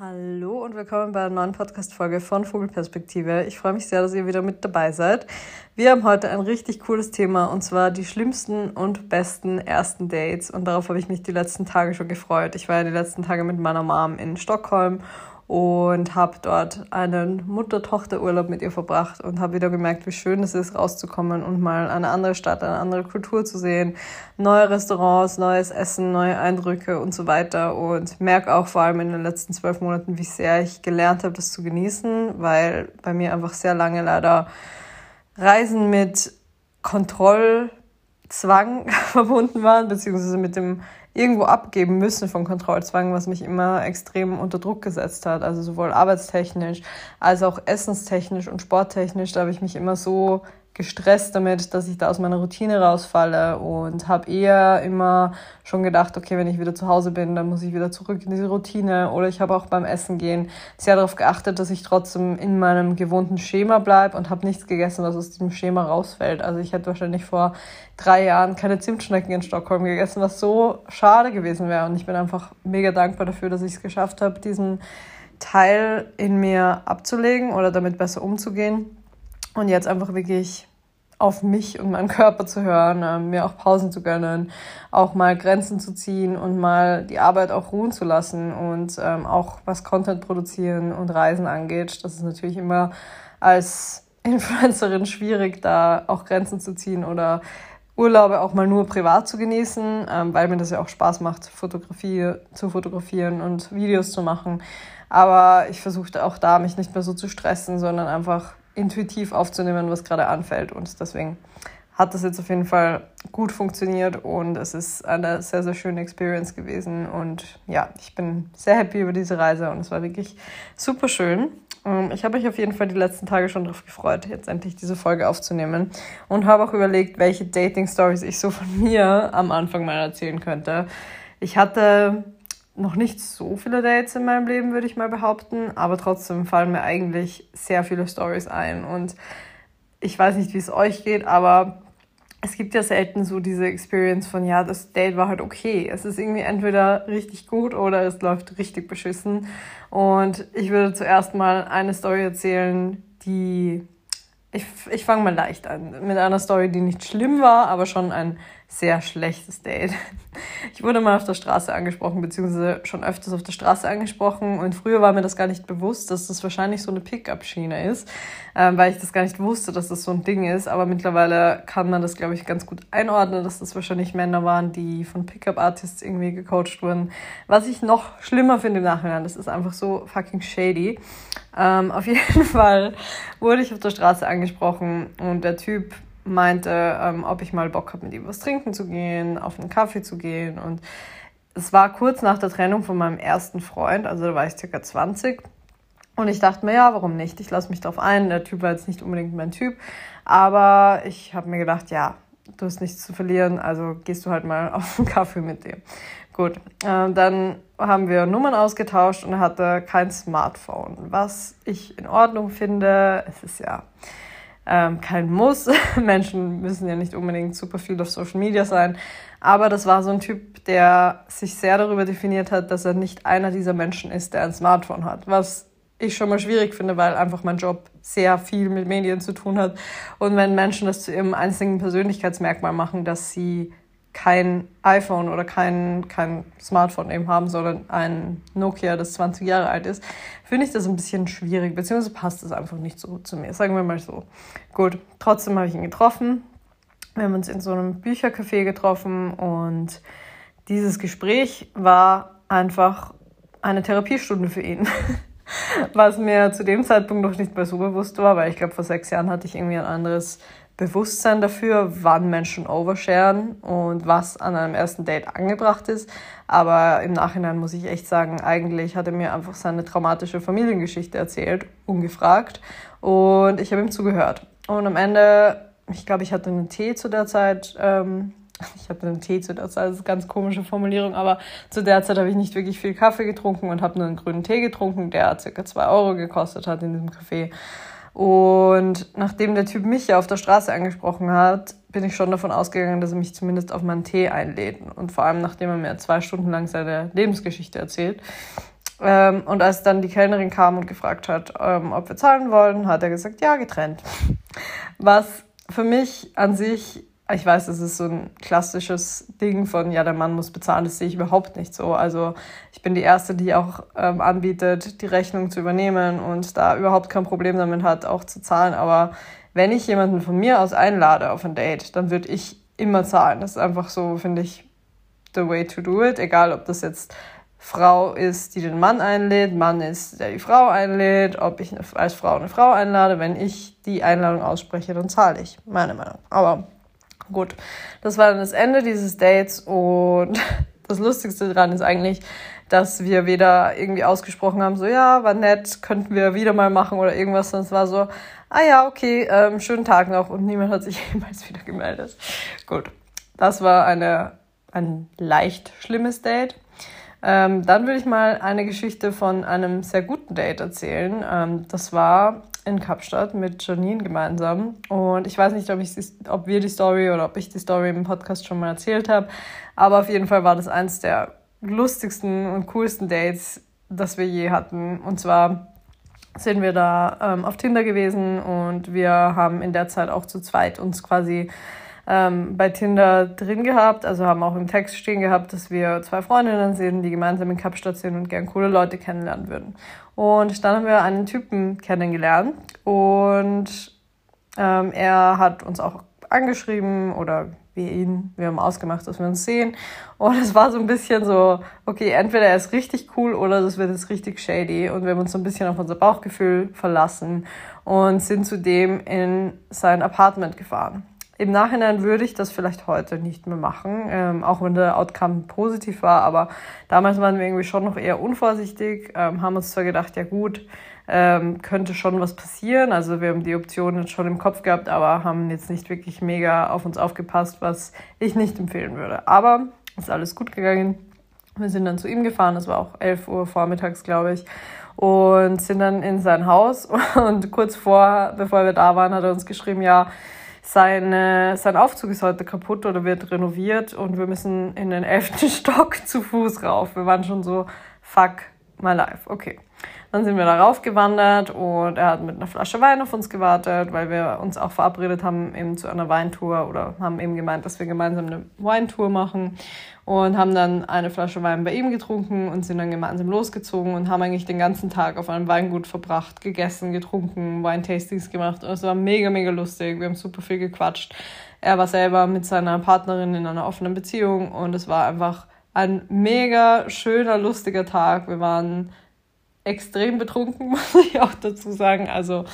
Hallo und willkommen bei einer neuen Podcast-Folge von Vogelperspektive. Ich freue mich sehr, dass ihr wieder mit dabei seid. Wir haben heute ein richtig cooles Thema und zwar die schlimmsten und besten ersten Dates. Und darauf habe ich mich die letzten Tage schon gefreut. Ich war ja die letzten Tage mit meiner Mom in Stockholm und habe dort einen Mutter-Tochter-Urlaub mit ihr verbracht und habe wieder gemerkt, wie schön es ist, rauszukommen und mal eine andere Stadt, eine andere Kultur zu sehen, neue Restaurants, neues Essen, neue Eindrücke und so weiter. Und merke auch vor allem in den letzten zwölf Monaten, wie sehr ich gelernt habe, das zu genießen, weil bei mir einfach sehr lange leider Reisen mit Kontrollzwang verbunden waren, beziehungsweise mit dem irgendwo abgeben müssen von Kontrollzwang, was mich immer extrem unter Druck gesetzt hat. Also sowohl arbeitstechnisch als auch essenstechnisch und sporttechnisch. Da habe ich mich immer so gestresst damit, dass ich da aus meiner Routine rausfalle und habe eher immer schon gedacht, okay, wenn ich wieder zu Hause bin, dann muss ich wieder zurück in diese Routine. Oder ich habe auch beim Essen gehen sehr darauf geachtet, dass ich trotzdem in meinem gewohnten Schema bleibe und habe nichts gegessen, was aus diesem Schema rausfällt. Also ich hätte wahrscheinlich vor drei Jahren keine Zimtschnecken in Stockholm gegessen, was so schade gewesen wäre. Und ich bin einfach mega dankbar dafür, dass ich es geschafft habe, diesen Teil in mir abzulegen oder damit besser umzugehen. Und jetzt einfach wirklich auf mich und meinen Körper zu hören, äh, mir auch Pausen zu gönnen, auch mal Grenzen zu ziehen und mal die Arbeit auch ruhen zu lassen und ähm, auch was Content produzieren und Reisen angeht. Das ist natürlich immer als Influencerin schwierig, da auch Grenzen zu ziehen oder Urlaube auch mal nur privat zu genießen, ähm, weil mir das ja auch Spaß macht, Fotografie zu fotografieren und Videos zu machen. Aber ich versuchte auch da, mich nicht mehr so zu stressen, sondern einfach intuitiv aufzunehmen, was gerade anfällt. Und deswegen hat das jetzt auf jeden Fall gut funktioniert und es ist eine sehr, sehr schöne Experience gewesen. Und ja, ich bin sehr happy über diese Reise und es war wirklich super schön. Ähm, ich habe mich auf jeden Fall die letzten Tage schon darauf gefreut, jetzt endlich diese Folge aufzunehmen und habe auch überlegt, welche Dating-Stories ich so von mir am Anfang mal erzählen könnte. Ich hatte noch nicht so viele Dates in meinem Leben, würde ich mal behaupten, aber trotzdem fallen mir eigentlich sehr viele Stories ein und ich weiß nicht, wie es euch geht, aber es gibt ja selten so diese Experience von, ja, das Date war halt okay. Es ist irgendwie entweder richtig gut oder es läuft richtig beschissen. Und ich würde zuerst mal eine Story erzählen, die ich, ich fange mal leicht an. Mit einer Story, die nicht schlimm war, aber schon ein sehr schlechtes Date. Ich wurde mal auf der Straße angesprochen, beziehungsweise schon öfters auf der Straße angesprochen. Und früher war mir das gar nicht bewusst, dass das wahrscheinlich so eine Pickup-Schiene ist, ähm, weil ich das gar nicht wusste, dass das so ein Ding ist. Aber mittlerweile kann man das, glaube ich, ganz gut einordnen, dass das wahrscheinlich Männer waren, die von Pickup-Artists irgendwie gecoacht wurden. Was ich noch schlimmer finde im Nachhinein, das ist einfach so fucking shady. Ähm, auf jeden Fall wurde ich auf der Straße angesprochen und der Typ meinte, ähm, ob ich mal Bock habe, mit ihm was trinken zu gehen, auf einen Kaffee zu gehen. Und es war kurz nach der Trennung von meinem ersten Freund, also da war ich circa 20. Und ich dachte mir, ja, warum nicht? Ich lasse mich drauf ein. Der Typ war jetzt nicht unbedingt mein Typ. Aber ich habe mir gedacht, ja, du hast nichts zu verlieren, also gehst du halt mal auf einen Kaffee mit dem. Gut, äh, dann haben wir Nummern ausgetauscht und er hatte kein Smartphone, was ich in Ordnung finde. Es ist ja ähm, kein Muss. Menschen müssen ja nicht unbedingt super viel auf Social Media sein. Aber das war so ein Typ, der sich sehr darüber definiert hat, dass er nicht einer dieser Menschen ist, der ein Smartphone hat. Was ich schon mal schwierig finde, weil einfach mein Job sehr viel mit Medien zu tun hat. Und wenn Menschen das zu ihrem einzigen Persönlichkeitsmerkmal machen, dass sie kein iPhone oder kein, kein Smartphone eben haben, sondern ein Nokia, das 20 Jahre alt ist, finde ich das ein bisschen schwierig, beziehungsweise passt es einfach nicht so zu mir, sagen wir mal so. Gut, trotzdem habe ich ihn getroffen. Wir haben uns in so einem Büchercafé getroffen und dieses Gespräch war einfach eine Therapiestunde für ihn. Was mir zu dem Zeitpunkt noch nicht mehr so bewusst war, weil ich glaube, vor sechs Jahren hatte ich irgendwie ein anderes Bewusstsein dafür, wann Menschen oversharen und was an einem ersten Date angebracht ist. Aber im Nachhinein muss ich echt sagen, eigentlich hat er mir einfach seine traumatische Familiengeschichte erzählt, ungefragt. Und ich habe ihm zugehört. Und am Ende, ich glaube, ich hatte einen Tee zu der Zeit. Ähm, ich hatte einen Tee zu der Zeit, das ist eine ganz komische Formulierung, aber zu der Zeit habe ich nicht wirklich viel Kaffee getrunken und habe nur einen grünen Tee getrunken, der circa zwei Euro gekostet hat in diesem Café. Und nachdem der Typ mich ja auf der Straße angesprochen hat, bin ich schon davon ausgegangen, dass er mich zumindest auf meinen Tee einlädt. Und vor allem, nachdem er mir zwei Stunden lang seine Lebensgeschichte erzählt. Ähm, und als dann die Kellnerin kam und gefragt hat, ähm, ob wir zahlen wollen, hat er gesagt, ja, getrennt. Was für mich an sich, ich weiß, das ist so ein klassisches Ding von, ja, der Mann muss bezahlen, das sehe ich überhaupt nicht so. Also ich bin die Erste, die auch ähm, anbietet, die Rechnung zu übernehmen und da überhaupt kein Problem damit hat, auch zu zahlen. Aber wenn ich jemanden von mir aus einlade auf ein Date, dann würde ich immer zahlen. Das ist einfach so, finde ich, the way to do it. Egal, ob das jetzt Frau ist, die den Mann einlädt, Mann ist, der die Frau einlädt, ob ich als Frau eine Frau einlade. Wenn ich die Einladung ausspreche, dann zahle ich. Meine Meinung. Aber gut, das war dann das Ende dieses Dates und das Lustigste daran ist eigentlich, dass wir weder irgendwie ausgesprochen haben, so ja, war nett, könnten wir wieder mal machen oder irgendwas, sondern es war so, ah ja, okay, ähm, schönen Tag noch und niemand hat sich jemals wieder gemeldet. Gut, das war eine, ein leicht schlimmes Date. Ähm, dann würde ich mal eine Geschichte von einem sehr guten Date erzählen. Ähm, das war in Kapstadt mit Janine gemeinsam. Und ich weiß nicht, ob, ich, ob wir die Story oder ob ich die Story im Podcast schon mal erzählt habe. Aber auf jeden Fall war das eins der lustigsten und coolsten Dates, das wir je hatten. Und zwar sind wir da ähm, auf Tinder gewesen und wir haben in der Zeit auch zu zweit uns quasi ähm, bei Tinder drin gehabt, also haben auch im Text stehen gehabt, dass wir zwei Freundinnen sind, die gemeinsam in Kapstadt sind und gern coole Leute kennenlernen würden. Und dann haben wir einen Typen kennengelernt und ähm, er hat uns auch angeschrieben oder wir ihn, wir haben ausgemacht, dass wir uns sehen. Und es war so ein bisschen so, okay, entweder er ist richtig cool oder das wird jetzt richtig shady. Und wir haben uns so ein bisschen auf unser Bauchgefühl verlassen und sind zudem in sein Apartment gefahren. Im Nachhinein würde ich das vielleicht heute nicht mehr machen, ähm, auch wenn der Outcome positiv war. Aber damals waren wir irgendwie schon noch eher unvorsichtig, ähm, haben uns zwar gedacht, ja gut, ähm, könnte schon was passieren. Also wir haben die Option jetzt schon im Kopf gehabt, aber haben jetzt nicht wirklich mega auf uns aufgepasst, was ich nicht empfehlen würde. Aber ist alles gut gegangen. Wir sind dann zu ihm gefahren, es war auch 11 Uhr vormittags, glaube ich, und sind dann in sein Haus. Und kurz vor, bevor wir da waren, hat er uns geschrieben, ja, seine, sein Aufzug ist heute kaputt oder wird renoviert und wir müssen in den elften Stock zu Fuß rauf. Wir waren schon so, fuck my life. Okay. Dann sind wir da raufgewandert und er hat mit einer Flasche Wein auf uns gewartet, weil wir uns auch verabredet haben eben zu einer Weintour oder haben eben gemeint, dass wir gemeinsam eine Weintour machen und haben dann eine Flasche Wein bei ihm getrunken und sind dann gemeinsam losgezogen und haben eigentlich den ganzen Tag auf einem Weingut verbracht, gegessen, getrunken, Weintastings gemacht und es war mega, mega lustig. Wir haben super viel gequatscht. Er war selber mit seiner Partnerin in einer offenen Beziehung und es war einfach ein mega schöner, lustiger Tag. Wir waren extrem betrunken, muss ich auch dazu sagen. Also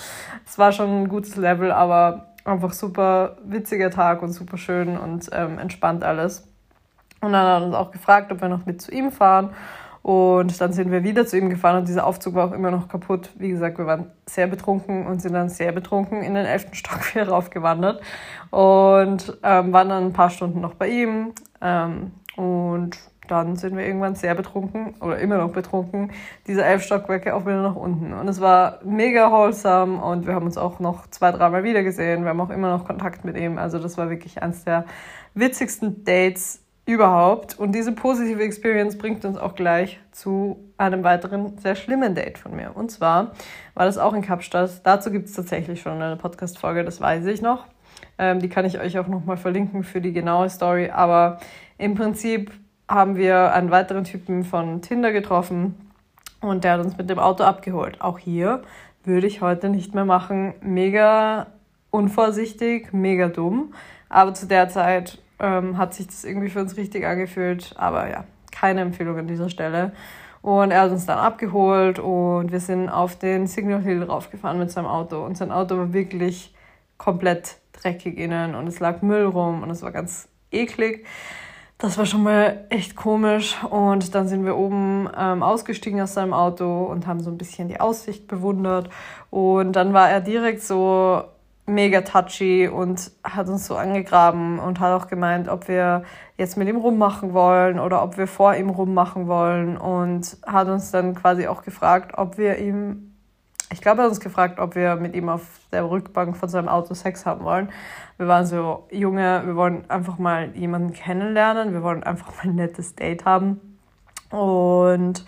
es war schon ein gutes Level, aber einfach super witziger Tag und super schön und ähm, entspannt alles. Und dann hat er uns auch gefragt, ob wir noch mit zu ihm fahren. Und dann sind wir wieder zu ihm gefahren und dieser Aufzug war auch immer noch kaputt. Wie gesagt, wir waren sehr betrunken und sind dann sehr betrunken in den elften Stock wieder raufgewandert und ähm, waren dann ein paar Stunden noch bei ihm. Ähm, und dann sind wir irgendwann sehr betrunken oder immer noch betrunken, diese elf Stockwerke auch wieder nach unten. Und es war mega wholesome und wir haben uns auch noch zwei, dreimal wieder gesehen. Wir haben auch immer noch Kontakt mit ihm. Also das war wirklich eines der witzigsten Dates überhaupt. Und diese positive Experience bringt uns auch gleich zu einem weiteren sehr schlimmen Date von mir. Und zwar war das auch in Kapstadt. Dazu gibt es tatsächlich schon eine Podcast-Folge, das weiß ich noch. Ähm, die kann ich euch auch nochmal verlinken für die genaue Story. Aber im Prinzip haben wir einen weiteren Typen von Tinder getroffen und der hat uns mit dem Auto abgeholt. Auch hier würde ich heute nicht mehr machen. Mega unvorsichtig, mega dumm. Aber zu der Zeit ähm, hat sich das irgendwie für uns richtig angefühlt. Aber ja, keine Empfehlung an dieser Stelle. Und er hat uns dann abgeholt und wir sind auf den Signal Hill raufgefahren mit seinem Auto. Und sein Auto war wirklich komplett dreckig innen und es lag Müll rum und es war ganz eklig. Das war schon mal echt komisch. Und dann sind wir oben ähm, ausgestiegen aus seinem Auto und haben so ein bisschen die Aussicht bewundert. Und dann war er direkt so mega touchy und hat uns so angegraben und hat auch gemeint, ob wir jetzt mit ihm rummachen wollen oder ob wir vor ihm rummachen wollen und hat uns dann quasi auch gefragt, ob wir ihm ich glaube, er hat uns gefragt, ob wir mit ihm auf der Rückbank von seinem Auto Sex haben wollen. Wir waren so, Junge, wir wollen einfach mal jemanden kennenlernen, wir wollen einfach mal ein nettes Date haben. Und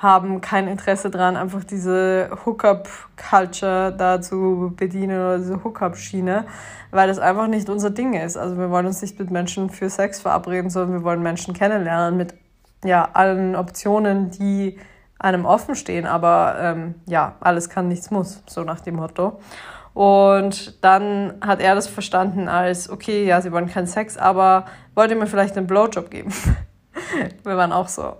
haben kein Interesse daran, einfach diese Hookup-Culture da zu bedienen oder diese Hookup-Schiene, weil das einfach nicht unser Ding ist. Also wir wollen uns nicht mit Menschen für Sex verabreden, sondern wir wollen Menschen kennenlernen mit ja, allen Optionen, die einem offen stehen. Aber ähm, ja, alles kann, nichts muss, so nach dem Motto. Und dann hat er das verstanden als, okay, ja, sie wollen keinen Sex, aber wollt ihr mir vielleicht einen Blowjob geben? wir waren auch so,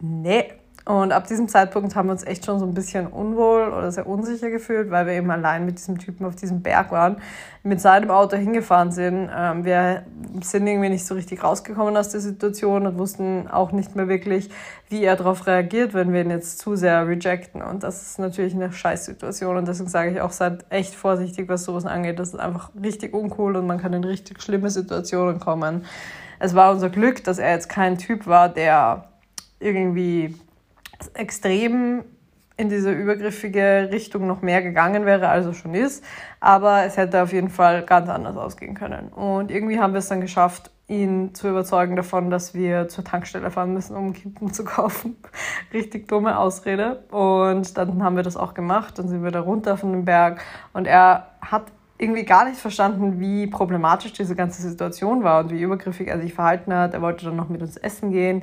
nee, und ab diesem Zeitpunkt haben wir uns echt schon so ein bisschen unwohl oder sehr unsicher gefühlt, weil wir eben allein mit diesem Typen auf diesem Berg waren, mit seinem Auto hingefahren sind. Ähm, wir sind irgendwie nicht so richtig rausgekommen aus der Situation und wussten auch nicht mehr wirklich, wie er darauf reagiert, wenn wir ihn jetzt zu sehr rejecten. Und das ist natürlich eine Scheißsituation und deswegen sage ich auch, seid echt vorsichtig, was sowas angeht. Das ist einfach richtig uncool und man kann in richtig schlimme Situationen kommen. Es war unser Glück, dass er jetzt kein Typ war, der irgendwie extrem in diese übergriffige Richtung noch mehr gegangen wäre, als es schon ist. Aber es hätte auf jeden Fall ganz anders ausgehen können. Und irgendwie haben wir es dann geschafft, ihn zu überzeugen davon, dass wir zur Tankstelle fahren müssen, um Kippen zu kaufen. Richtig dumme Ausrede. Und dann haben wir das auch gemacht. Dann sind wir da runter von dem Berg. Und er hat irgendwie gar nicht verstanden, wie problematisch diese ganze Situation war und wie übergriffig er sich verhalten hat. Er wollte dann noch mit uns essen gehen.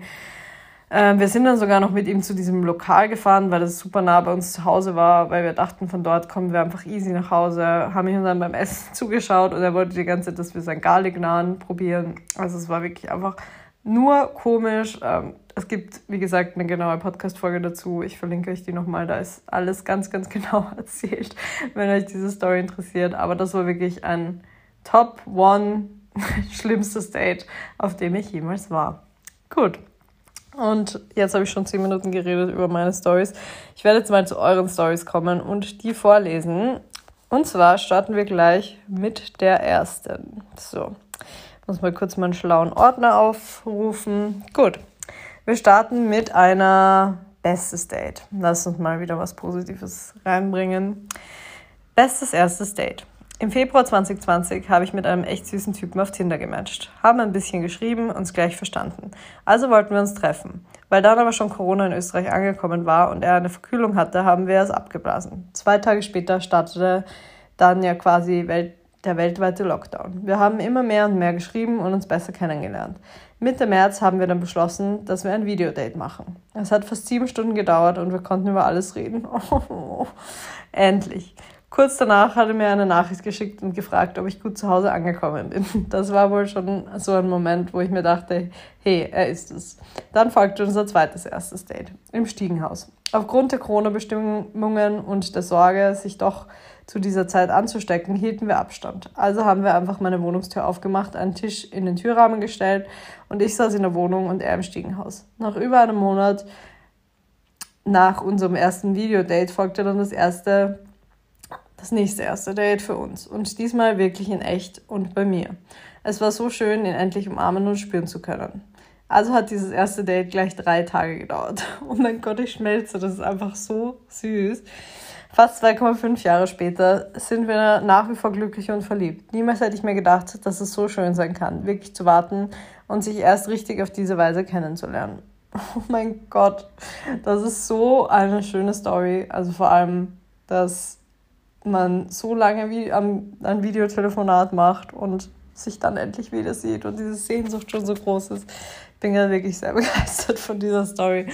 Ähm, wir sind dann sogar noch mit ihm zu diesem Lokal gefahren, weil das super nah bei uns zu Hause war, weil wir dachten, von dort kommen wir einfach easy nach Hause, haben ihm dann beim Essen zugeschaut und er wollte die ganze Zeit, dass wir sein Garlic Naan probieren. Also es war wirklich einfach nur komisch. Ähm, es gibt, wie gesagt, eine genaue Podcast-Folge dazu. Ich verlinke euch die nochmal. Da ist alles ganz, ganz genau erzählt, wenn euch diese Story interessiert. Aber das war wirklich ein Top One schlimmstes Date, auf dem ich jemals war. Gut. Und jetzt habe ich schon zehn Minuten geredet über meine Stories. Ich werde jetzt mal zu euren Stories kommen und die vorlesen. Und zwar starten wir gleich mit der ersten. So, muss mal kurz meinen schlauen Ordner aufrufen. Gut, wir starten mit einer Bestes Date. Lass uns mal wieder was Positives reinbringen. Bestes erstes Date. Im Februar 2020 habe ich mit einem echt süßen Typen auf Tinder gematcht, haben ein bisschen geschrieben, uns gleich verstanden. Also wollten wir uns treffen. Weil dann aber schon Corona in Österreich angekommen war und er eine Verkühlung hatte, haben wir es abgeblasen. Zwei Tage später startete dann ja quasi Welt, der weltweite Lockdown. Wir haben immer mehr und mehr geschrieben und uns besser kennengelernt. Mitte März haben wir dann beschlossen, dass wir ein Videodate machen. Es hat fast sieben Stunden gedauert und wir konnten über alles reden. Endlich. Kurz danach hat er mir eine Nachricht geschickt und gefragt, ob ich gut zu Hause angekommen bin. Das war wohl schon so ein Moment, wo ich mir dachte, hey, er ist es. Dann folgte unser zweites erstes Date im Stiegenhaus. Aufgrund der Corona-Bestimmungen und der Sorge, sich doch zu dieser Zeit anzustecken, hielten wir Abstand. Also haben wir einfach meine Wohnungstür aufgemacht, einen Tisch in den Türrahmen gestellt und ich saß in der Wohnung und er im Stiegenhaus. Nach über einem Monat nach unserem ersten Videodate folgte dann das erste das nächste erste Date für uns. Und diesmal wirklich in echt und bei mir. Es war so schön, ihn endlich umarmen und spüren zu können. Also hat dieses erste Date gleich drei Tage gedauert. Oh mein Gott, ich schmelze, das ist einfach so süß. Fast 2,5 Jahre später sind wir nach wie vor glücklich und verliebt. Niemals hätte ich mir gedacht, dass es so schön sein kann, wirklich zu warten und sich erst richtig auf diese Weise kennenzulernen. Oh mein Gott, das ist so eine schöne Story. Also vor allem, dass man so lange wie am, ein Videotelefonat macht und sich dann endlich wieder sieht und diese Sehnsucht schon so groß ist. Ich bin ja wirklich sehr begeistert von dieser Story.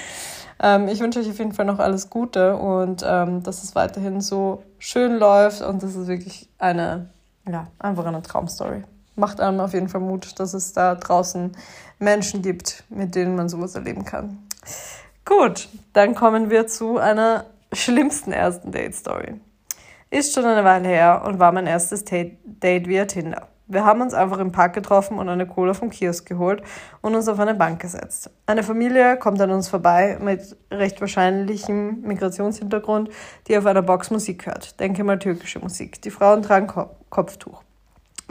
Ähm, ich wünsche euch auf jeden Fall noch alles Gute und ähm, dass es weiterhin so schön läuft und das ist wirklich eine, ja, einfach eine Traumstory. Macht einem auf jeden Fall Mut, dass es da draußen Menschen gibt, mit denen man sowas erleben kann. Gut, dann kommen wir zu einer schlimmsten ersten Date-Story. Ist schon eine Weile her und war mein erstes Date via Tinder. Wir haben uns einfach im Park getroffen und eine Cola vom Kiosk geholt und uns auf eine Bank gesetzt. Eine Familie kommt an uns vorbei mit recht wahrscheinlichem Migrationshintergrund, die auf einer Box Musik hört. Denke mal türkische Musik. Die Frauen tragen Ko Kopftuch.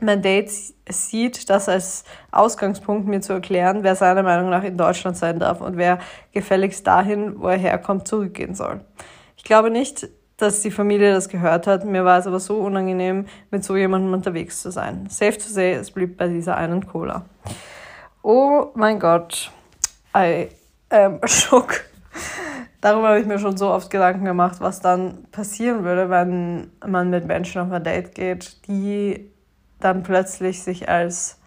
Mein Date sieht das als Ausgangspunkt, mir zu erklären, wer seiner Meinung nach in Deutschland sein darf und wer gefälligst dahin, wo er herkommt, zurückgehen soll. Ich glaube nicht, dass die Familie das gehört hat. Mir war es aber so unangenehm, mit so jemandem unterwegs zu sein. Safe to say, es blieb bei dieser einen Cola. Oh mein Gott, I am shook. darüber habe ich mir schon so oft Gedanken gemacht, was dann passieren würde, wenn man mit Menschen auf ein Date geht, die dann plötzlich sich als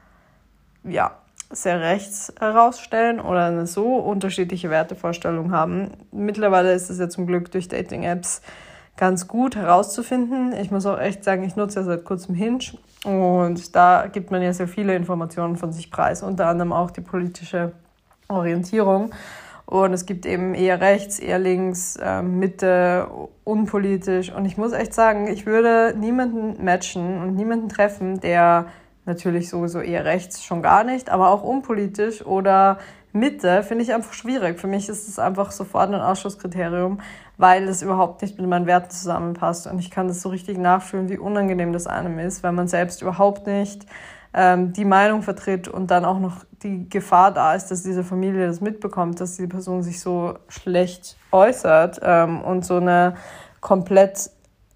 ja, sehr rechts herausstellen oder eine so unterschiedliche Wertevorstellung haben. Mittlerweile ist es ja zum Glück durch Dating-Apps ganz gut herauszufinden. Ich muss auch echt sagen, ich nutze ja seit kurzem Hinge und da gibt man ja sehr viele Informationen von sich preis, unter anderem auch die politische Orientierung. Und es gibt eben eher rechts, eher links, äh, Mitte, unpolitisch. Und ich muss echt sagen, ich würde niemanden matchen und niemanden treffen, der natürlich sowieso eher rechts schon gar nicht, aber auch unpolitisch oder Mitte finde ich einfach schwierig. Für mich ist es einfach sofort ein Ausschlusskriterium, weil es überhaupt nicht mit meinen Werten zusammenpasst. Und ich kann das so richtig nachfühlen, wie unangenehm das einem ist, weil man selbst überhaupt nicht ähm, die Meinung vertritt und dann auch noch die Gefahr da ist, dass diese Familie das mitbekommt, dass die Person sich so schlecht äußert ähm, und so eine komplett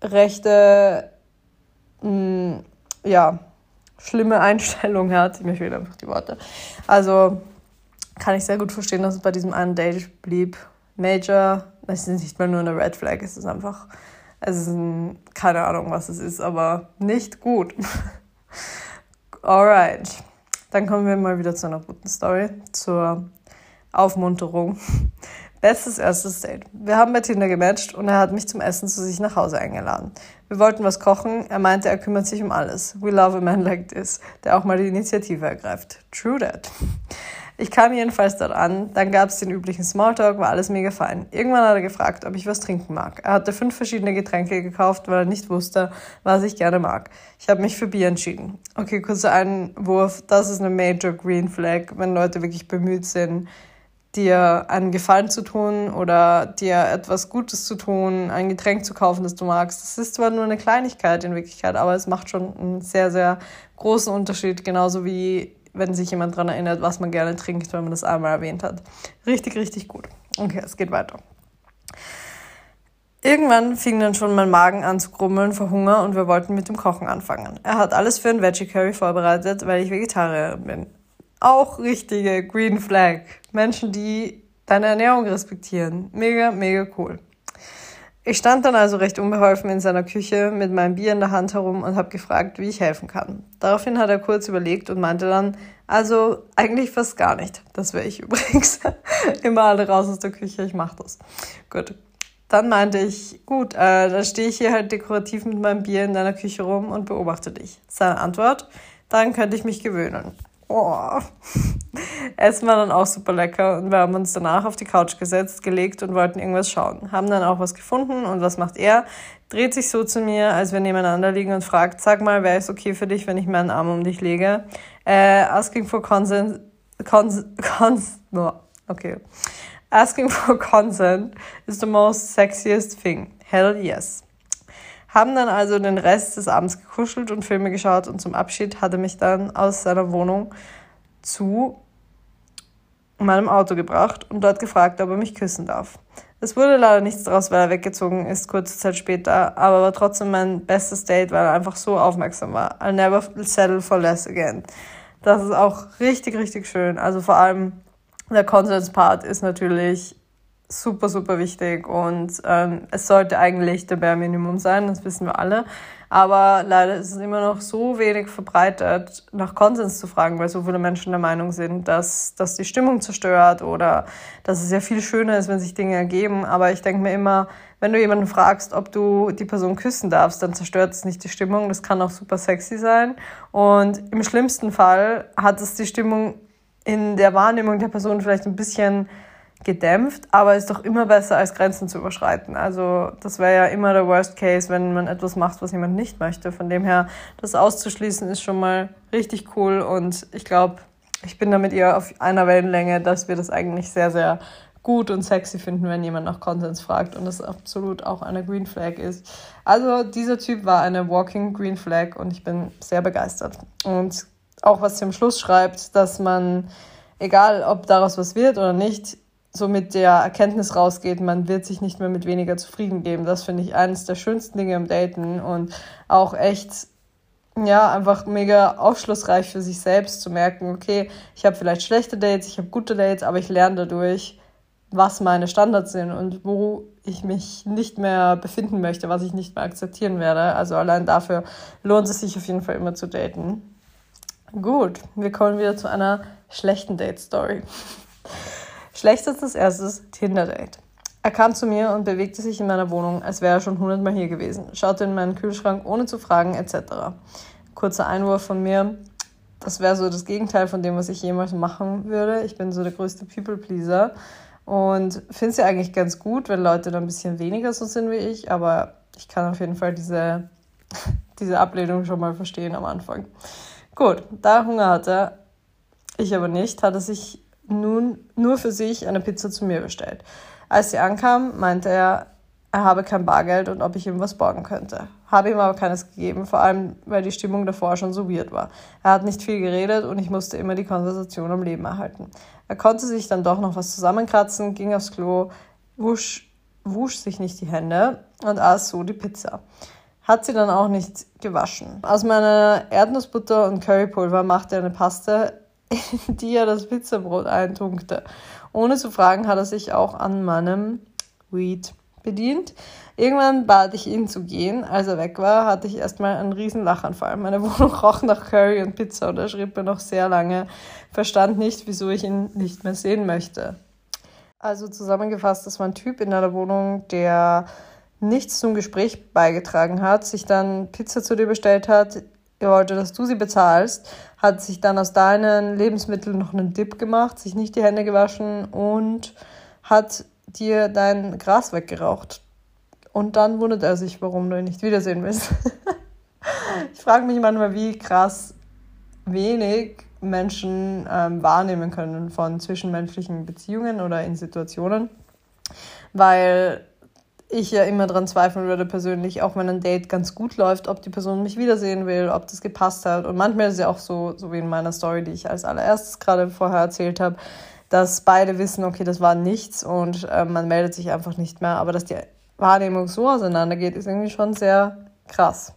rechte, mh, mm, ja, schlimme Einstellung hat. Mir fehlen einfach die Worte. Also kann ich sehr gut verstehen, dass es bei diesem einen Date blieb. Major, es ist nicht mal nur eine Red Flag, es ist einfach, es ist ein, keine Ahnung, was es ist, aber nicht gut. Alright, dann kommen wir mal wieder zu einer guten Story, zur Aufmunterung. Bestes erstes Date. Wir haben bei Tinder gematcht und er hat mich zum Essen zu sich nach Hause eingeladen. Wir wollten was kochen. Er meinte, er kümmert sich um alles. We love a man like this, der auch mal die Initiative ergreift. True that. Ich kam jedenfalls dort an, dann gab es den üblichen Smalltalk, war alles mega fein. Irgendwann hat er gefragt, ob ich was trinken mag. Er hatte fünf verschiedene Getränke gekauft, weil er nicht wusste, was ich gerne mag. Ich habe mich für Bier entschieden. Okay, kurzer Einwurf, das ist eine Major Green Flag, wenn Leute wirklich bemüht sind, dir einen Gefallen zu tun oder dir etwas Gutes zu tun, ein Getränk zu kaufen, das du magst. Das ist zwar nur eine Kleinigkeit in Wirklichkeit, aber es macht schon einen sehr, sehr großen Unterschied, genauso wie wenn sich jemand daran erinnert, was man gerne trinkt, wenn man das einmal erwähnt hat. Richtig, richtig gut. Okay, es geht weiter. Irgendwann fing dann schon mein Magen an zu grummeln vor Hunger und wir wollten mit dem Kochen anfangen. Er hat alles für ein Veggie Curry vorbereitet, weil ich Vegetarierin bin. Auch richtige Green Flag. Menschen, die deine Ernährung respektieren. Mega, mega cool. Ich stand dann also recht unbeholfen in seiner Küche mit meinem Bier in der Hand herum und habe gefragt, wie ich helfen kann. Daraufhin hat er kurz überlegt und meinte dann, also eigentlich fast gar nicht. Das wäre ich übrigens. Immer alle raus aus der Küche, ich mache das. Gut. Dann meinte ich, gut, äh, dann stehe ich hier halt dekorativ mit meinem Bier in deiner Küche rum und beobachte dich. Seine Antwort, dann könnte ich mich gewöhnen. Oh. Essen war dann auch super lecker und wir haben uns danach auf die Couch gesetzt, gelegt und wollten irgendwas schauen. Haben dann auch was gefunden und was macht er? Dreht sich so zu mir, als wir nebeneinander liegen und fragt, sag mal, wäre es okay für dich, wenn ich meinen Arm um dich lege? Äh, asking for consent, cons, cons, no, okay. Asking for consent is the most sexiest thing. Hell yes. Haben dann also den Rest des Abends gekuschelt und Filme geschaut und zum Abschied hat er mich dann aus seiner Wohnung zu meinem Auto gebracht und dort gefragt, ob er mich küssen darf. Es wurde leider nichts daraus, weil er weggezogen ist, kurze Zeit später, aber war trotzdem mein bestes Date, weil er einfach so aufmerksam war. I'll never settle for less again. Das ist auch richtig, richtig schön. Also vor allem der Conscience-Part ist natürlich super, super wichtig und ähm, es sollte eigentlich der Bare Minimum sein, das wissen wir alle. Aber leider ist es immer noch so wenig verbreitet, nach Konsens zu fragen, weil so viele Menschen der Meinung sind, dass das die Stimmung zerstört oder dass es ja viel schöner ist, wenn sich Dinge ergeben. Aber ich denke mir immer, wenn du jemanden fragst, ob du die Person küssen darfst, dann zerstört es nicht die Stimmung. Das kann auch super sexy sein. Und im schlimmsten Fall hat es die Stimmung in der Wahrnehmung der Person vielleicht ein bisschen gedämpft, aber ist doch immer besser, als Grenzen zu überschreiten. Also das wäre ja immer der Worst Case, wenn man etwas macht, was jemand nicht möchte. Von dem her, das auszuschließen, ist schon mal richtig cool und ich glaube, ich bin da mit ihr auf einer Wellenlänge, dass wir das eigentlich sehr, sehr gut und sexy finden, wenn jemand nach Konsens fragt und das absolut auch eine Green Flag ist. Also dieser Typ war eine Walking Green Flag und ich bin sehr begeistert. Und auch was sie am Schluss schreibt, dass man, egal ob daraus was wird oder nicht, so mit der Erkenntnis rausgeht, man wird sich nicht mehr mit weniger zufrieden geben. Das finde ich eines der schönsten Dinge im Daten und auch echt, ja, einfach mega aufschlussreich für sich selbst zu merken, okay, ich habe vielleicht schlechte Dates, ich habe gute Dates, aber ich lerne dadurch, was meine Standards sind und wo ich mich nicht mehr befinden möchte, was ich nicht mehr akzeptieren werde. Also allein dafür lohnt es sich auf jeden Fall immer zu daten. Gut, wir kommen wieder zu einer schlechten Date-Story. Schlechtestes erstes Tinder-Date. Er kam zu mir und bewegte sich in meiner Wohnung, als wäre er schon hundertmal hier gewesen, schaute in meinen Kühlschrank ohne zu fragen, etc. Kurzer Einwurf von mir. Das wäre so das Gegenteil von dem, was ich jemals machen würde. Ich bin so der größte People-Pleaser und finde es ja eigentlich ganz gut, wenn Leute da ein bisschen weniger so sind wie ich, aber ich kann auf jeden Fall diese, diese Ablehnung schon mal verstehen am Anfang. Gut, da er Hunger hatte, ich aber nicht, hat er sich nun nur für sich eine Pizza zu mir bestellt. Als sie ankam, meinte er, er habe kein Bargeld und ob ich ihm was borgen könnte. Habe ihm aber keines gegeben, vor allem weil die Stimmung davor schon so weird war. Er hat nicht viel geredet und ich musste immer die Konversation am Leben erhalten. Er konnte sich dann doch noch was zusammenkratzen, ging aufs Klo, wusch, wusch sich nicht die Hände und aß so die Pizza. Hat sie dann auch nicht gewaschen. Aus meiner Erdnussbutter und Currypulver machte er eine Paste, in die er das Pizzabrot eintunkte. Ohne zu fragen hat er sich auch an meinem Weed bedient. Irgendwann bat ich ihn zu gehen. Als er weg war, hatte ich erstmal einen riesen Lachanfall. Meine Wohnung roch nach Curry und Pizza und er schrieb mir noch sehr lange, verstand nicht, wieso ich ihn nicht mehr sehen möchte. Also zusammengefasst, das war ein Typ in einer Wohnung, der nichts zum Gespräch beigetragen hat, sich dann Pizza zu dir bestellt hat, wollte, dass du sie bezahlst, hat sich dann aus deinen Lebensmitteln noch einen Dip gemacht, sich nicht die Hände gewaschen und hat dir dein Gras weggeraucht. Und dann wundert er sich, warum du ihn nicht wiedersehen willst. ich frage mich manchmal, wie krass wenig Menschen ähm, wahrnehmen können von zwischenmenschlichen Beziehungen oder in Situationen, weil ich ja immer daran zweifeln würde persönlich, auch wenn ein Date ganz gut läuft, ob die Person mich wiedersehen will, ob das gepasst hat. Und manchmal ist es ja auch so, so wie in meiner Story, die ich als allererstes gerade vorher erzählt habe, dass beide wissen, okay, das war nichts und äh, man meldet sich einfach nicht mehr. Aber dass die Wahrnehmung so auseinandergeht, ist irgendwie schon sehr krass.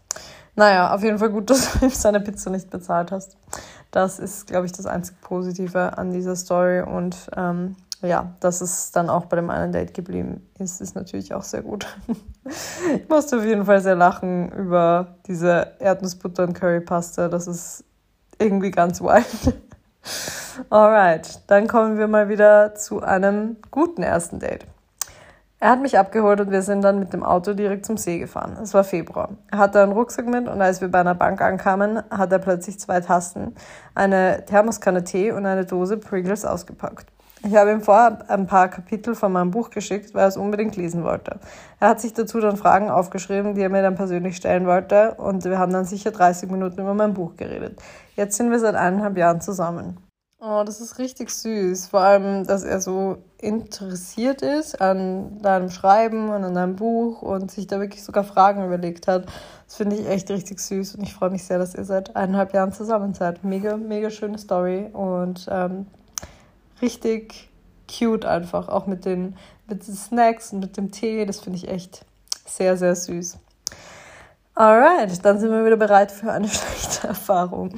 Naja, auf jeden Fall gut, dass du ihm seine Pizza nicht bezahlt hast. Das ist, glaube ich, das einzig Positive an dieser Story. Und ähm, ja, dass es dann auch bei dem einen Date geblieben ist, ist natürlich auch sehr gut. ich musste auf jeden Fall sehr lachen über diese Erdnussbutter und Currypaste. Das ist irgendwie ganz wild. Alright, dann kommen wir mal wieder zu einem guten ersten Date. Er hat mich abgeholt und wir sind dann mit dem Auto direkt zum See gefahren. Es war Februar. Er hatte einen Rucksack mit und als wir bei einer Bank ankamen, hat er plötzlich zwei Tasten, eine Thermoskanne Tee und eine Dose Pringles ausgepackt. Ich habe ihm vorher ein paar Kapitel von meinem Buch geschickt, weil er es unbedingt lesen wollte. Er hat sich dazu dann Fragen aufgeschrieben, die er mir dann persönlich stellen wollte und wir haben dann sicher 30 Minuten über mein Buch geredet. Jetzt sind wir seit eineinhalb Jahren zusammen. Oh, das ist richtig süß. Vor allem, dass er so interessiert ist an deinem Schreiben und an deinem Buch und sich da wirklich sogar Fragen überlegt hat. Das finde ich echt richtig süß und ich freue mich sehr, dass ihr seit eineinhalb Jahren zusammen seid. Mega, mega schöne Story und ähm, richtig cute einfach. Auch mit den, mit den Snacks und mit dem Tee. Das finde ich echt sehr, sehr süß. Alright, dann sind wir wieder bereit für eine schlechte Erfahrung.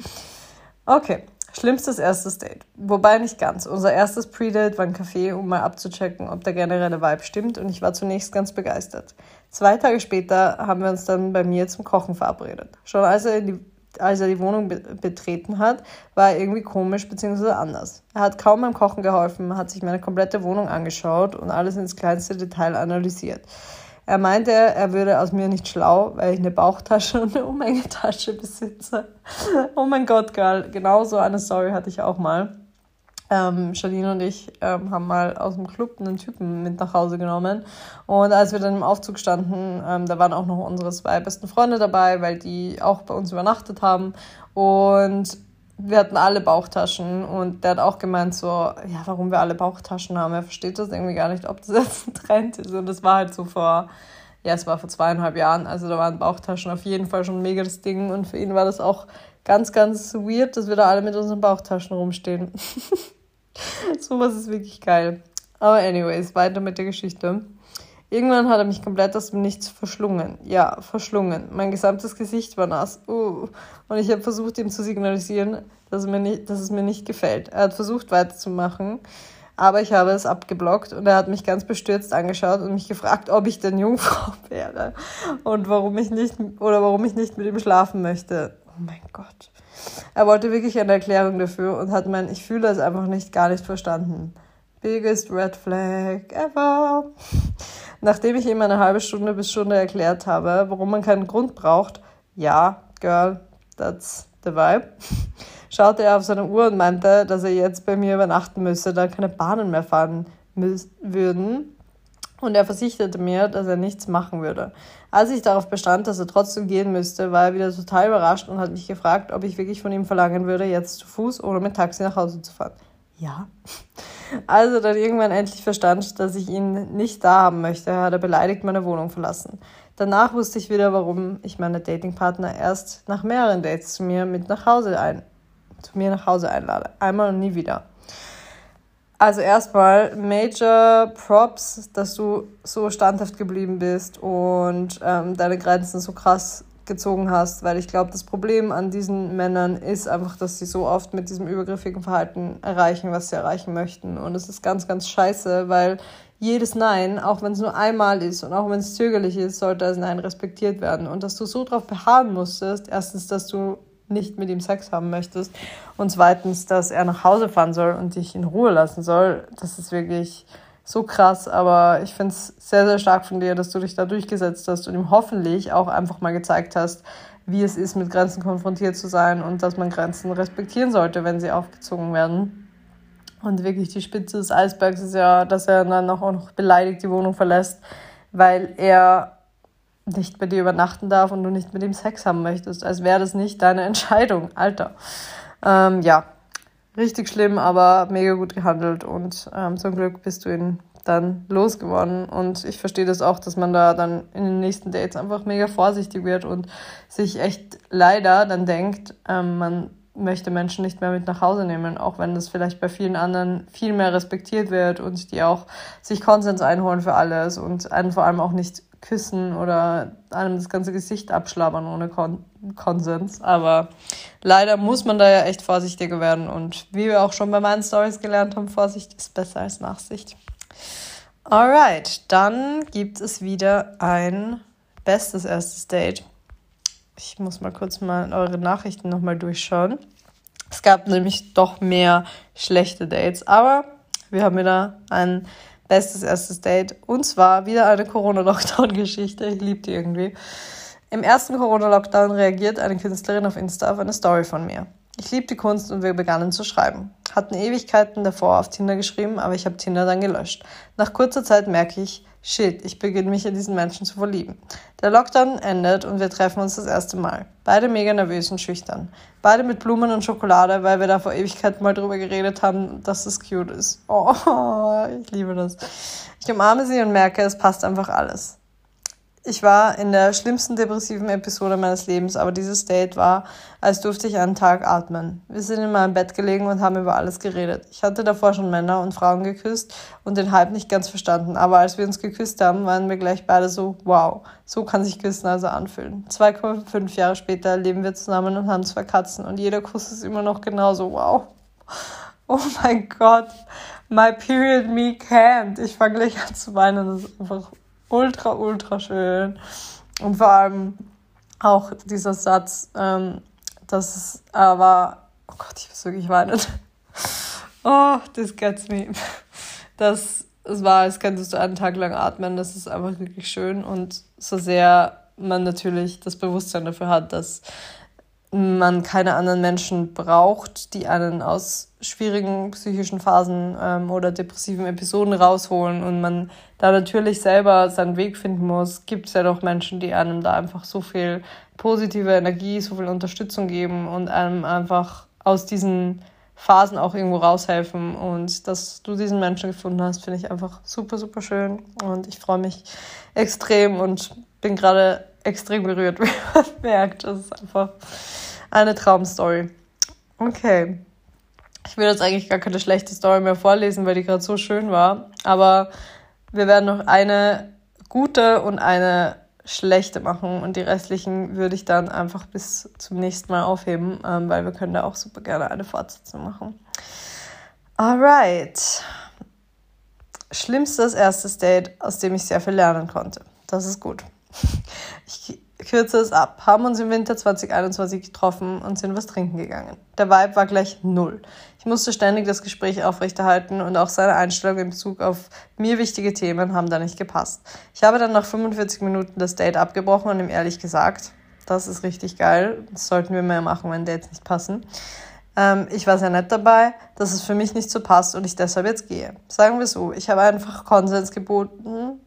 Okay, Schlimmstes erstes Date. Wobei nicht ganz. Unser erstes Pre-Date war ein Café, um mal abzuchecken, ob der generelle Vibe stimmt und ich war zunächst ganz begeistert. Zwei Tage später haben wir uns dann bei mir zum Kochen verabredet. Schon als er, die, als er die Wohnung be betreten hat, war er irgendwie komisch bzw. anders. Er hat kaum beim Kochen geholfen, hat sich meine komplette Wohnung angeschaut und alles ins kleinste Detail analysiert. Er meinte, er würde aus mir nicht schlau, weil ich eine Bauchtasche und eine Umhängetasche besitze. oh mein Gott, Girl. Genau so eine Story hatte ich auch mal. Ähm, Charlene und ich ähm, haben mal aus dem Club einen Typen mit nach Hause genommen. Und als wir dann im Aufzug standen, ähm, da waren auch noch unsere zwei besten Freunde dabei, weil die auch bei uns übernachtet haben. Und wir hatten alle Bauchtaschen und der hat auch gemeint so, ja, warum wir alle Bauchtaschen haben. Er versteht das irgendwie gar nicht, ob das jetzt ein Trend ist. Und das war halt so vor, ja, es war vor zweieinhalb Jahren. Also da waren Bauchtaschen auf jeden Fall schon mega das Ding. Und für ihn war das auch ganz, ganz weird, dass wir da alle mit unseren Bauchtaschen rumstehen. Sowas ist wirklich geil. Aber anyways, weiter mit der Geschichte. Irgendwann hat er mich komplett aus dem Nichts verschlungen. Ja, verschlungen. Mein gesamtes Gesicht war nass. Uh. Und ich habe versucht, ihm zu signalisieren, dass, mir nicht, dass es mir nicht gefällt. Er hat versucht weiterzumachen, aber ich habe es abgeblockt und er hat mich ganz bestürzt angeschaut und mich gefragt, ob ich denn Jungfrau wäre und warum ich nicht oder warum ich nicht mit ihm schlafen möchte. Oh mein Gott. Er wollte wirklich eine Erklärung dafür und hat mein Ich fühle es einfach nicht gar nicht verstanden. Biggest Red Flag ever. Nachdem ich ihm eine halbe Stunde bis Stunde erklärt habe, warum man keinen Grund braucht, ja, Girl, that's the vibe, schaute er auf seine Uhr und meinte, dass er jetzt bei mir übernachten müsse, da keine Bahnen mehr fahren würden. Und er versicherte mir, dass er nichts machen würde. Als ich darauf bestand, dass er trotzdem gehen müsste, war er wieder total überrascht und hat mich gefragt, ob ich wirklich von ihm verlangen würde, jetzt zu Fuß oder mit Taxi nach Hause zu fahren. Ja. Also dann irgendwann endlich verstand, dass ich ihn nicht da haben möchte, hat er beleidigt meine Wohnung verlassen. Danach wusste ich wieder, warum ich meine Datingpartner erst nach mehreren Dates zu mir mit nach Hause ein, zu mir nach Hause einlade. Einmal und nie wieder. Also erstmal Major Props, dass du so standhaft geblieben bist und ähm, deine Grenzen so krass gezogen hast, weil ich glaube, das Problem an diesen Männern ist einfach, dass sie so oft mit diesem übergriffigen Verhalten erreichen, was sie erreichen möchten. Und es ist ganz, ganz scheiße, weil jedes Nein, auch wenn es nur einmal ist und auch wenn es zögerlich ist, sollte als Nein respektiert werden. Und dass du so darauf beharren musstest, erstens, dass du nicht mit ihm Sex haben möchtest und zweitens, dass er nach Hause fahren soll und dich in Ruhe lassen soll, das ist wirklich so krass, aber ich finde es sehr, sehr stark von dir, dass du dich da durchgesetzt hast und ihm hoffentlich auch einfach mal gezeigt hast, wie es ist, mit Grenzen konfrontiert zu sein und dass man Grenzen respektieren sollte, wenn sie aufgezogen werden. Und wirklich die Spitze des Eisbergs ist ja, dass er dann auch noch beleidigt die Wohnung verlässt, weil er nicht bei dir übernachten darf und du nicht mit ihm Sex haben möchtest. Als wäre das nicht deine Entscheidung, Alter. Ähm, ja, richtig schlimm, aber mega gut gehandelt und ähm, zum Glück bist du ihn dann losgeworden. Und ich verstehe das auch, dass man da dann in den nächsten Dates einfach mega vorsichtig wird und sich echt leider dann denkt, ähm, man möchte Menschen nicht mehr mit nach Hause nehmen, auch wenn das vielleicht bei vielen anderen viel mehr respektiert wird und die auch sich Konsens einholen für alles und einen vor allem auch nicht küssen oder einem das ganze Gesicht abschlabbern ohne Kon Konsens. Aber leider muss man da ja echt vorsichtiger werden. Und wie wir auch schon bei meinen Stories gelernt haben, Vorsicht ist besser als Nachsicht. Alright, dann gibt es wieder ein bestes erstes Date. Ich muss mal kurz mal eure Nachrichten nochmal durchschauen. Es gab nämlich doch mehr schlechte Dates, aber wir haben wieder ein bestes erstes Date. Und zwar wieder eine Corona-Lockdown-Geschichte. Ich liebe die irgendwie. Im ersten Corona-Lockdown reagiert eine Künstlerin auf Insta auf eine Story von mir. Ich liebe die Kunst und wir begannen zu schreiben. Hatten Ewigkeiten davor auf Tinder geschrieben, aber ich habe Tinder dann gelöscht. Nach kurzer Zeit merke ich, shit, ich beginne mich in diesen Menschen zu verlieben. Der Lockdown endet und wir treffen uns das erste Mal. Beide mega nervös und schüchtern. Beide mit Blumen und Schokolade, weil wir da vor Ewigkeit mal drüber geredet haben, dass es cute ist. Oh, ich liebe das. Ich umarme sie und merke, es passt einfach alles ich war in der schlimmsten depressiven Episode meines Lebens, aber dieses Date war, als durfte ich einen Tag atmen. Wir sind in meinem Bett gelegen und haben über alles geredet. Ich hatte davor schon Männer und Frauen geküsst und den Hype nicht ganz verstanden, aber als wir uns geküsst haben, waren wir gleich beide so, wow, so kann sich Küssen also anfühlen. 2,5 Jahre später leben wir zusammen und haben zwei Katzen und jeder Kuss ist immer noch genauso, wow. Oh mein Gott, my period me can't. Ich fange gleich an zu weinen, das ist einfach ultra, ultra schön. Und vor allem auch dieser Satz, ähm, dass es aber, oh Gott, ich muss wirklich weinen. Oh, das gets me. Das, es war, als könntest du einen Tag lang atmen. Das ist einfach wirklich schön. Und so sehr man natürlich das Bewusstsein dafür hat, dass man keine anderen Menschen braucht, die einen aus schwierigen psychischen Phasen ähm, oder depressiven Episoden rausholen und man da natürlich selber seinen Weg finden muss, gibt es ja doch Menschen, die einem da einfach so viel positive Energie, so viel Unterstützung geben und einem einfach aus diesen Phasen auch irgendwo raushelfen. Und dass du diesen Menschen gefunden hast, finde ich einfach super, super schön. Und ich freue mich extrem und bin gerade extrem berührt, wie man merkt. Das ist einfach eine Traumstory. Okay. Ich will jetzt eigentlich gar keine schlechte Story mehr vorlesen, weil die gerade so schön war. Aber wir werden noch eine gute und eine schlechte machen und die restlichen würde ich dann einfach bis zum nächsten Mal aufheben, ähm, weil wir können da auch super gerne eine Fortsetzung machen. Alright. schlimmstes erstes Date, aus dem ich sehr viel lernen konnte. Das ist gut. Ich kürze es ab. Haben uns im Winter 2021 getroffen und sind was trinken gegangen. Der Vibe war gleich null. Ich musste ständig das Gespräch aufrechterhalten und auch seine Einstellung in Bezug auf mir wichtige Themen haben da nicht gepasst. Ich habe dann nach 45 Minuten das Date abgebrochen und ihm ehrlich gesagt, das ist richtig geil, das sollten wir mehr machen, wenn Dates nicht passen. Ähm, ich war sehr nett dabei, dass es für mich nicht so passt und ich deshalb jetzt gehe. Sagen wir so, ich habe einfach Konsens geboten.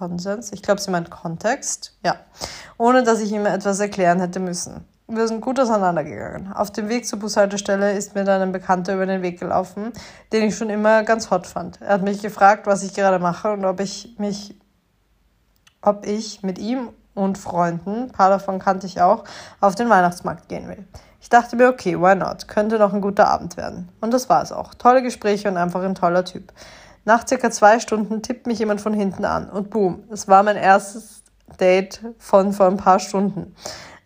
Konsens? Ich glaube, sie meint Kontext. Ja. Ohne dass ich ihm etwas erklären hätte müssen. Wir sind gut auseinandergegangen. Auf dem Weg zur Bushaltestelle ist mir dann ein Bekannter über den Weg gelaufen, den ich schon immer ganz hot fand. Er hat mich gefragt, was ich gerade mache und ob ich mich, ob ich mit ihm und Freunden, ein paar davon kannte ich auch, auf den Weihnachtsmarkt gehen will. Ich dachte mir, okay, why not? Könnte noch ein guter Abend werden. Und das war es auch. Tolle Gespräche und einfach ein toller Typ. Nach circa zwei Stunden tippt mich jemand von hinten an und boom, es war mein erstes Date von vor ein paar Stunden.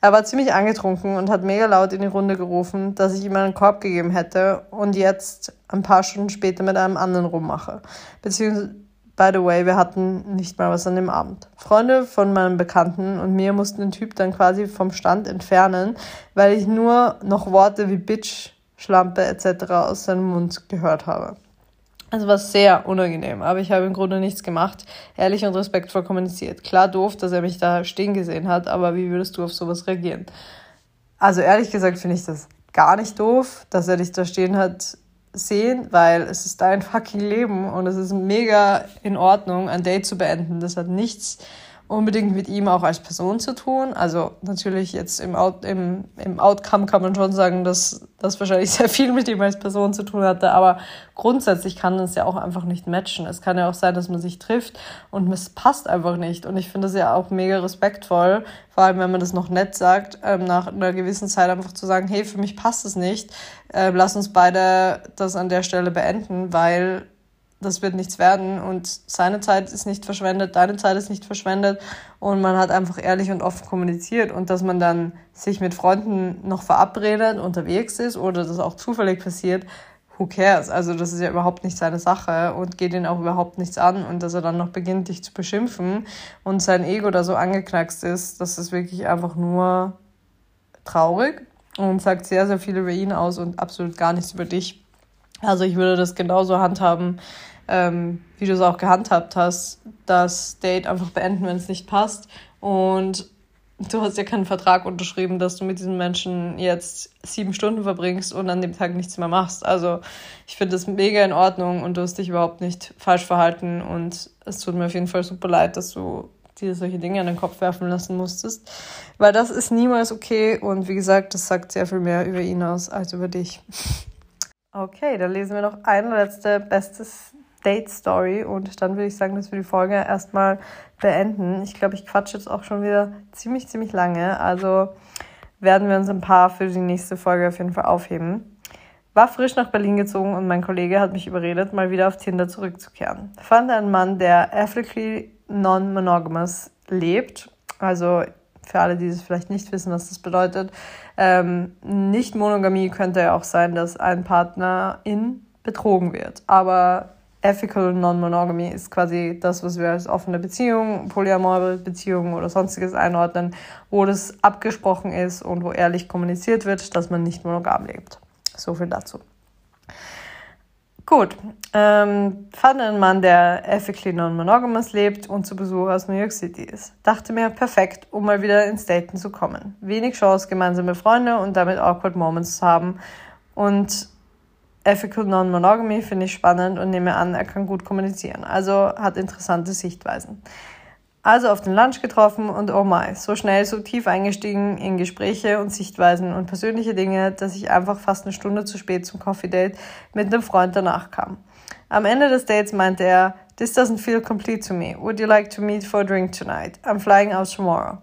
Er war ziemlich angetrunken und hat mega laut in die Runde gerufen, dass ich ihm einen Korb gegeben hätte und jetzt ein paar Stunden später mit einem anderen rummache. Beziehungsweise By the way, wir hatten nicht mal was an dem Abend. Freunde von meinem Bekannten und mir mussten den Typ dann quasi vom Stand entfernen, weil ich nur noch Worte wie Bitch, Schlampe etc. aus seinem Mund gehört habe. Es war sehr unangenehm, aber ich habe im Grunde nichts gemacht, ehrlich und respektvoll kommuniziert. Klar doof, dass er mich da stehen gesehen hat, aber wie würdest du auf sowas reagieren? Also ehrlich gesagt finde ich das gar nicht doof, dass er dich da stehen hat sehen, weil es ist dein fucking Leben und es ist mega in Ordnung, ein Date zu beenden. Das hat nichts unbedingt mit ihm auch als Person zu tun. Also natürlich jetzt im, Out, im, im Outcome kann man schon sagen, dass das wahrscheinlich sehr viel mit ihm als Person zu tun hatte, aber grundsätzlich kann es ja auch einfach nicht matchen. Es kann ja auch sein, dass man sich trifft und es passt einfach nicht. Und ich finde es ja auch mega respektvoll, vor allem wenn man das noch nett sagt, ähm, nach einer gewissen Zeit einfach zu sagen, hey, für mich passt es nicht, äh, lass uns beide das an der Stelle beenden, weil das wird nichts werden und seine Zeit ist nicht verschwendet, deine Zeit ist nicht verschwendet und man hat einfach ehrlich und offen kommuniziert und dass man dann sich mit Freunden noch verabredet, unterwegs ist oder das auch zufällig passiert, who cares? Also das ist ja überhaupt nicht seine Sache und geht ihn auch überhaupt nichts an und dass er dann noch beginnt, dich zu beschimpfen und sein Ego da so angeknackst ist, das ist wirklich einfach nur traurig und sagt sehr, sehr viel über ihn aus und absolut gar nichts über dich. Also ich würde das genauso handhaben, ähm, wie du es auch gehandhabt hast, das Date einfach beenden, wenn es nicht passt. Und du hast ja keinen Vertrag unterschrieben, dass du mit diesen Menschen jetzt sieben Stunden verbringst und an dem Tag nichts mehr machst. Also ich finde das mega in Ordnung und du hast dich überhaupt nicht falsch verhalten und es tut mir auf jeden Fall super leid, dass du dir solche Dinge an den Kopf werfen lassen musstest, weil das ist niemals okay und wie gesagt, das sagt sehr viel mehr über ihn aus als über dich. Okay, dann lesen wir noch eine letzte bestes Date Story und dann würde ich sagen, dass wir die Folge erstmal beenden. Ich glaube, ich quatsche jetzt auch schon wieder ziemlich, ziemlich lange. Also werden wir uns ein paar für die nächste Folge auf jeden Fall aufheben. War frisch nach Berlin gezogen und mein Kollege hat mich überredet, mal wieder auf Tinder zurückzukehren. Fand einen Mann, der ethically non-monogamous lebt. Also für alle, die es vielleicht nicht wissen, was das bedeutet. Ähm, nicht Monogamie könnte ja auch sein, dass ein Partner in betrogen wird. Aber Ethical Non-Monogamy ist quasi das, was wir als offene Beziehung, polyamore Beziehung oder sonstiges einordnen, wo das abgesprochen ist und wo ehrlich kommuniziert wird, dass man nicht monogam lebt. So viel dazu. Gut, ähm, fand einen Mann, der ethically non-monogamous lebt und zu Besuch aus New York City ist. Dachte mir, perfekt, um mal wieder ins Daten zu kommen. Wenig Chance, gemeinsame Freunde und damit awkward Moments zu haben und Ethical Non-Monogamy finde ich spannend und nehme an, er kann gut kommunizieren. Also hat interessante Sichtweisen. Also auf den Lunch getroffen und oh my, so schnell, so tief eingestiegen in Gespräche und Sichtweisen und persönliche Dinge, dass ich einfach fast eine Stunde zu spät zum Coffee Date mit einem Freund danach kam. Am Ende des Dates meinte er, This doesn't feel complete to me. Would you like to meet for a drink tonight? I'm flying out tomorrow.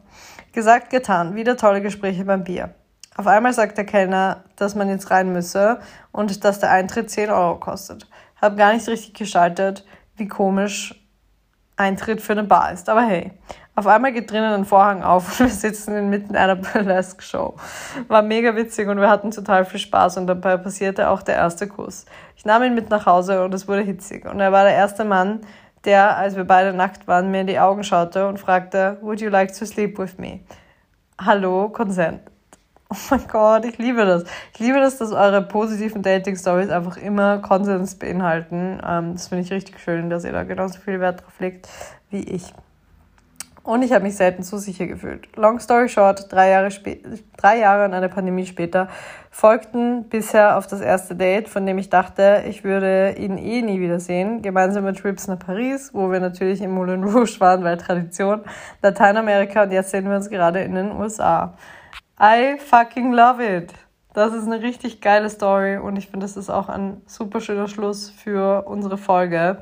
Gesagt, getan. Wieder tolle Gespräche beim Bier. Auf einmal sagt der Kellner, dass man jetzt rein müsse und dass der Eintritt 10 Euro kostet. Hab gar nicht richtig geschaltet, wie komisch Eintritt für eine Bar ist. Aber hey, Auf einmal geht drinnen ein Vorhang auf und wir sitzen inmitten einer Burlesque-Show. War mega witzig und wir hatten total viel Spaß und dabei passierte auch der erste Kuss. Ich nahm ihn mit nach Hause und es wurde hitzig. Und er war der erste Mann, der, als wir beide nackt waren, mir in die Augen schaute und fragte, Would you like to sleep with me? Hallo, Consent. Oh mein Gott, ich liebe das. Ich liebe das, dass eure positiven Dating-Stories einfach immer Konsens beinhalten. Ähm, das finde ich richtig schön, dass ihr da genauso viel Wert drauf legt wie ich. Und ich habe mich selten so sicher gefühlt. Long story short, drei Jahre, drei Jahre und eine Pandemie später folgten bisher auf das erste Date, von dem ich dachte, ich würde ihn eh nie wiedersehen. Gemeinsame Trips nach Paris, wo wir natürlich im Moulin Rouge waren, weil Tradition, Lateinamerika und jetzt sehen wir uns gerade in den USA. I fucking love it. Das ist eine richtig geile Story und ich finde, das ist auch ein super schöner Schluss für unsere Folge.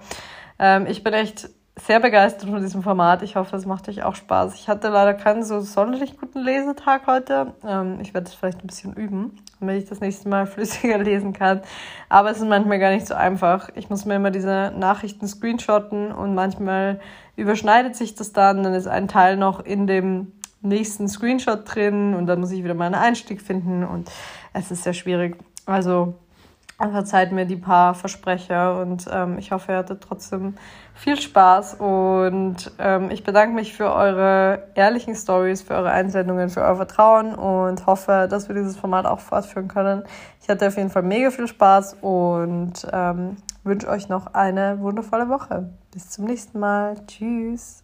Ähm, ich bin echt sehr begeistert von diesem Format. Ich hoffe, es macht euch auch Spaß. Ich hatte leider keinen so sonderlich guten Lesetag heute. Ähm, ich werde es vielleicht ein bisschen üben, damit ich das nächste Mal flüssiger lesen kann. Aber es ist manchmal gar nicht so einfach. Ich muss mir immer diese Nachrichten screenshotten und manchmal überschneidet sich das dann. Dann ist ein Teil noch in dem nächsten Screenshot drin und dann muss ich wieder meinen Einstieg finden und es ist sehr schwierig. Also verzeiht mir die paar Versprecher und ähm, ich hoffe, ihr hattet trotzdem viel Spaß und ähm, ich bedanke mich für eure ehrlichen Stories, für eure Einsendungen, für euer Vertrauen und hoffe, dass wir dieses Format auch fortführen können. Ich hatte auf jeden Fall mega viel Spaß und ähm, wünsche euch noch eine wundervolle Woche. Bis zum nächsten Mal. Tschüss.